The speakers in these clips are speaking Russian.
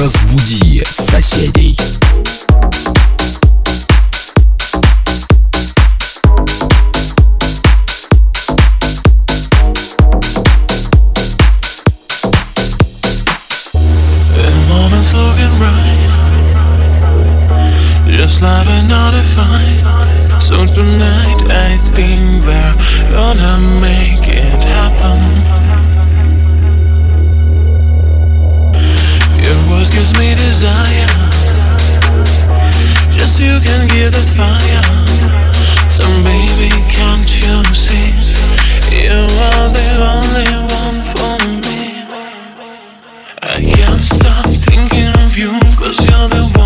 Разбуди соседей. Just love is not defined So tonight. I think we're gonna make it happen. Your voice gives me desire. Just you can give that fire. So baby, can't you see? You are the only one for me. I can't stop thinking of you Cause you're the one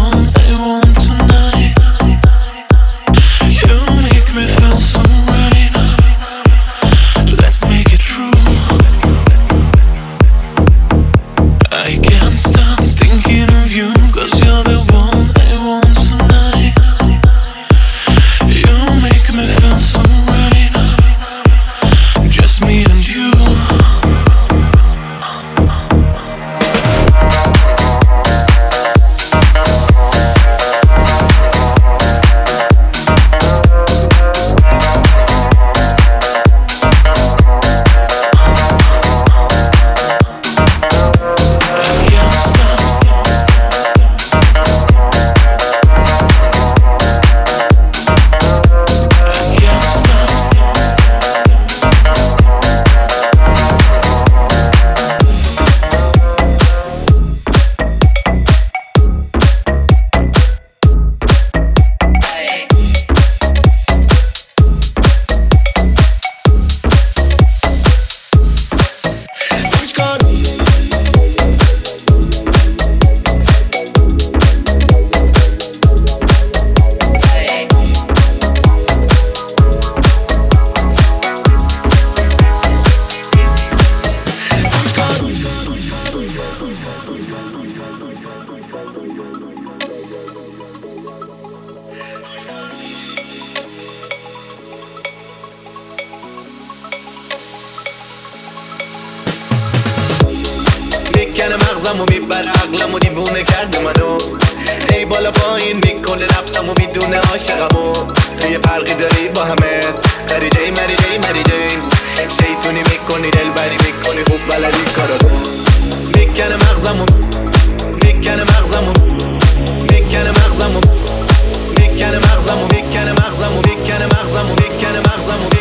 مغزمو میبر عقلمو دیوونه کردی منو. ای بالا پایین می‌کنه نفسمو می‌دونه عاشقم تو یه فرقی داری با همه. مری جی مری جی مری جی. شیطونی می‌کنی دلبری می‌کنی خوب بلدی کارو می‌کنه مغزمو می‌کنه مغزمو. می‌کنه مغزمو. می‌کنه مغزمو می‌کنه مغزمو می‌کنه مغزمو می‌کنه مغزمو.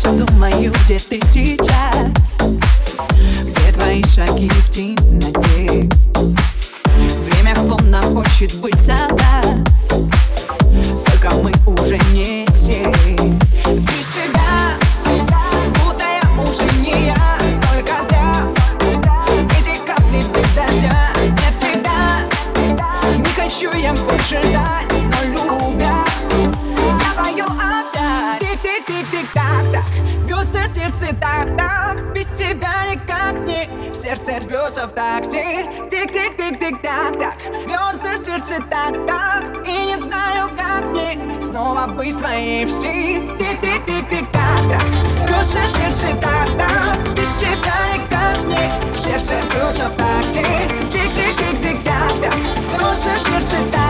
все думаю, где ты сейчас? Где твои шаги в темноте? Время словно хочет быть за нас. Только мы уже не те. Без тебя, будто я уже не я Только зря, эти капли без дождя Нет не хочу я больше ждать сердце так, так, без тебя никак не. Сердце рвется в такте, тик-тик-тик-тик, так, так Бьется сердце так, так, и не знаю как мне. Снова быть твоей все, тик-тик-тик-тик, так, так Бьется сердце так, так, без тебя никак не. Сердце бьется в такте, тик-тик-тик-тик, так, так Бьется сердце так.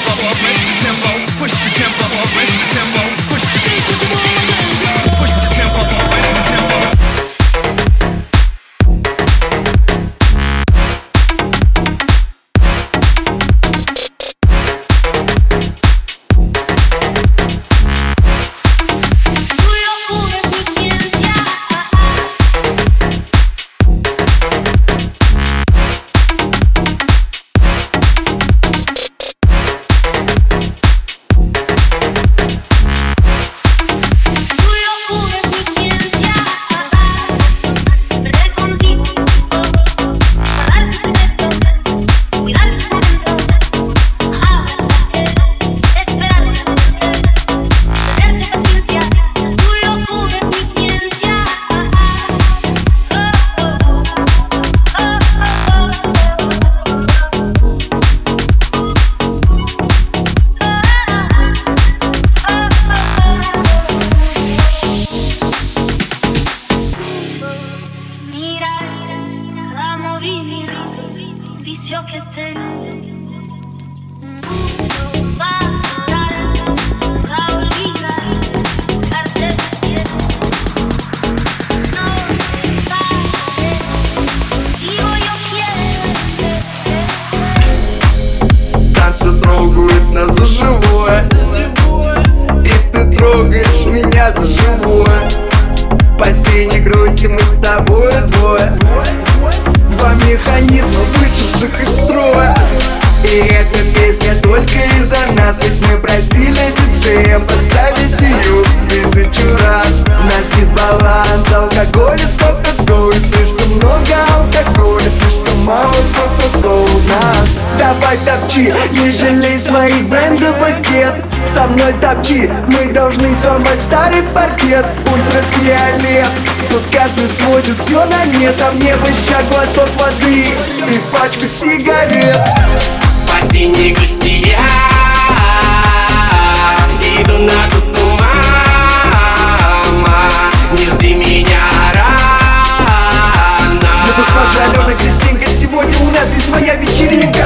говорит брендовый пакет. Со мной топчи, мы должны сорвать старый паркет. Ультрафиолет Тут каждый сводит все на нет. А мне бы ща глоток воды и пачку сигарет. По синей грусти я Иду на ту с Не жди меня рано. Ну тут Алена Кристинка Сегодня у нас здесь своя вечеринка.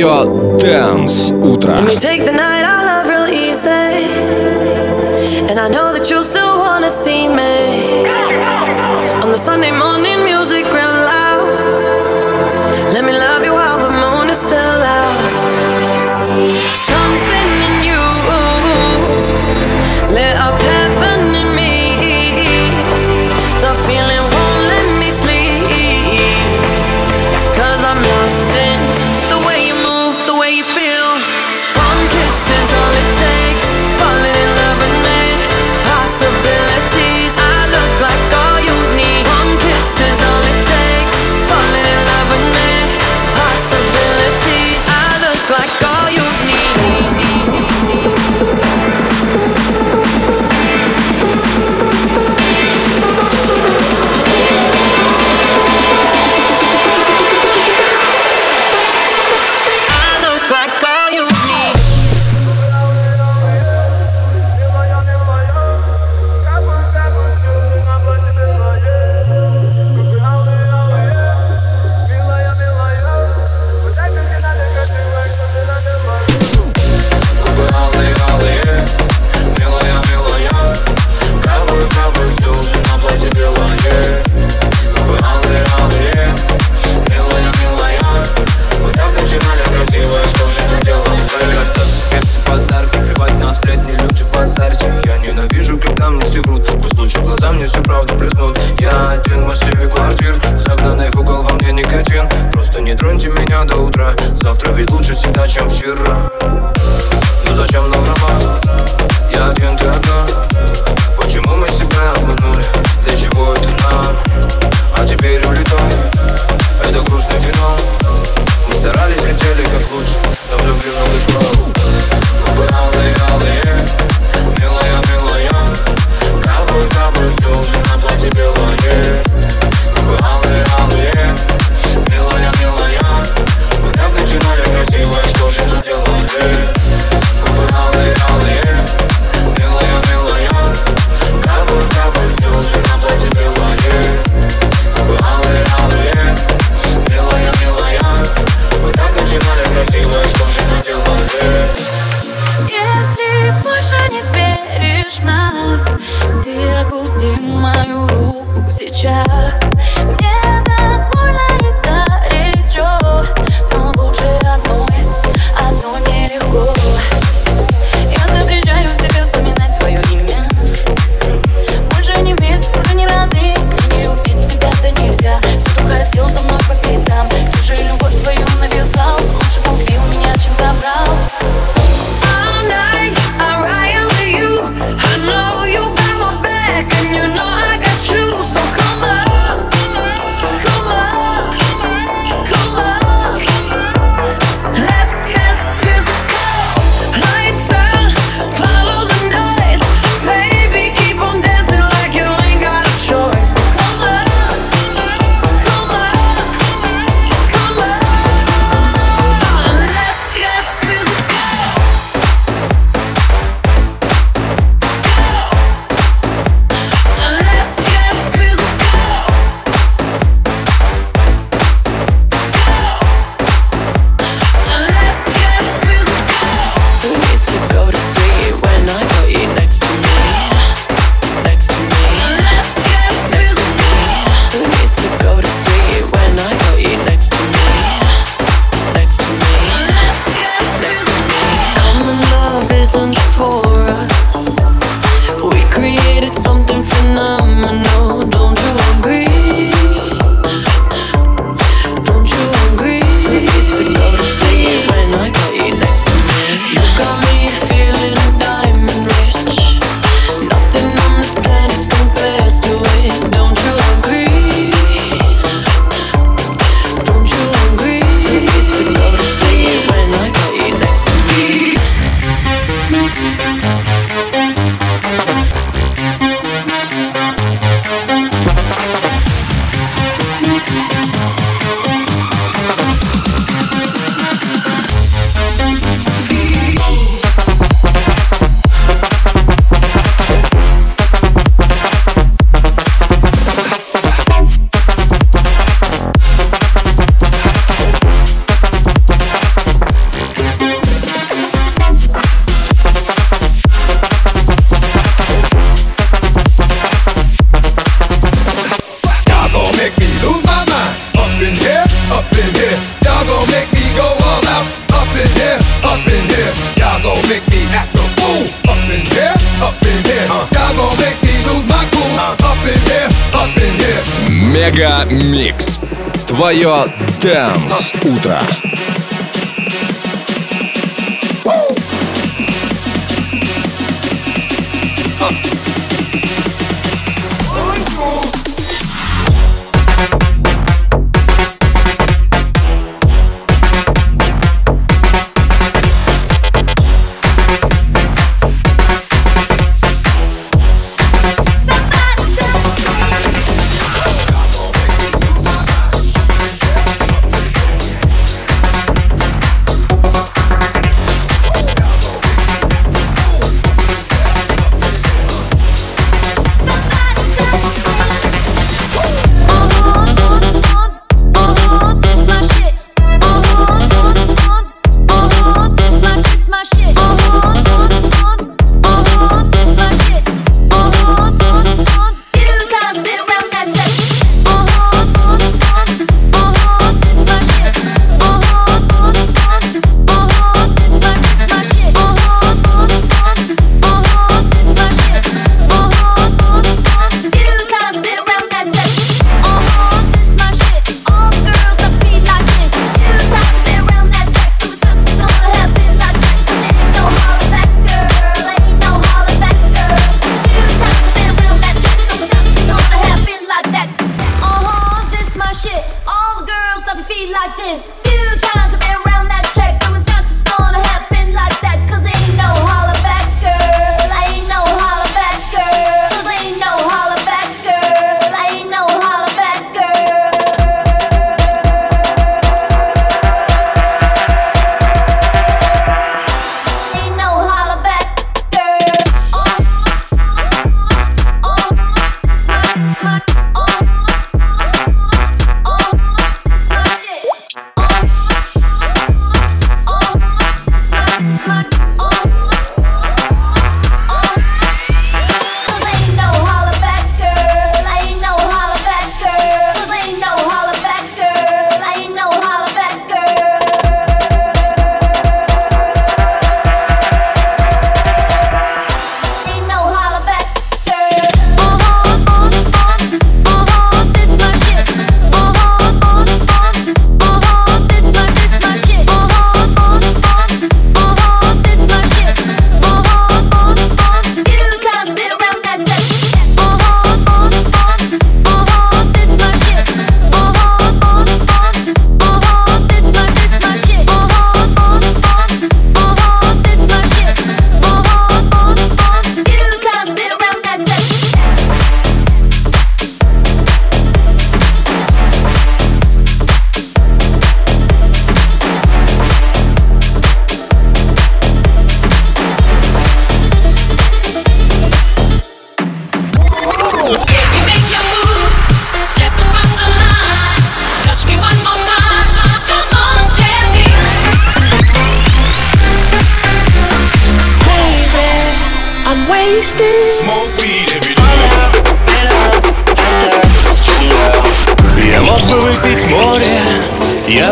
твое Dance утро. And we take the night guerra Микс. Твое Дэнс Утро.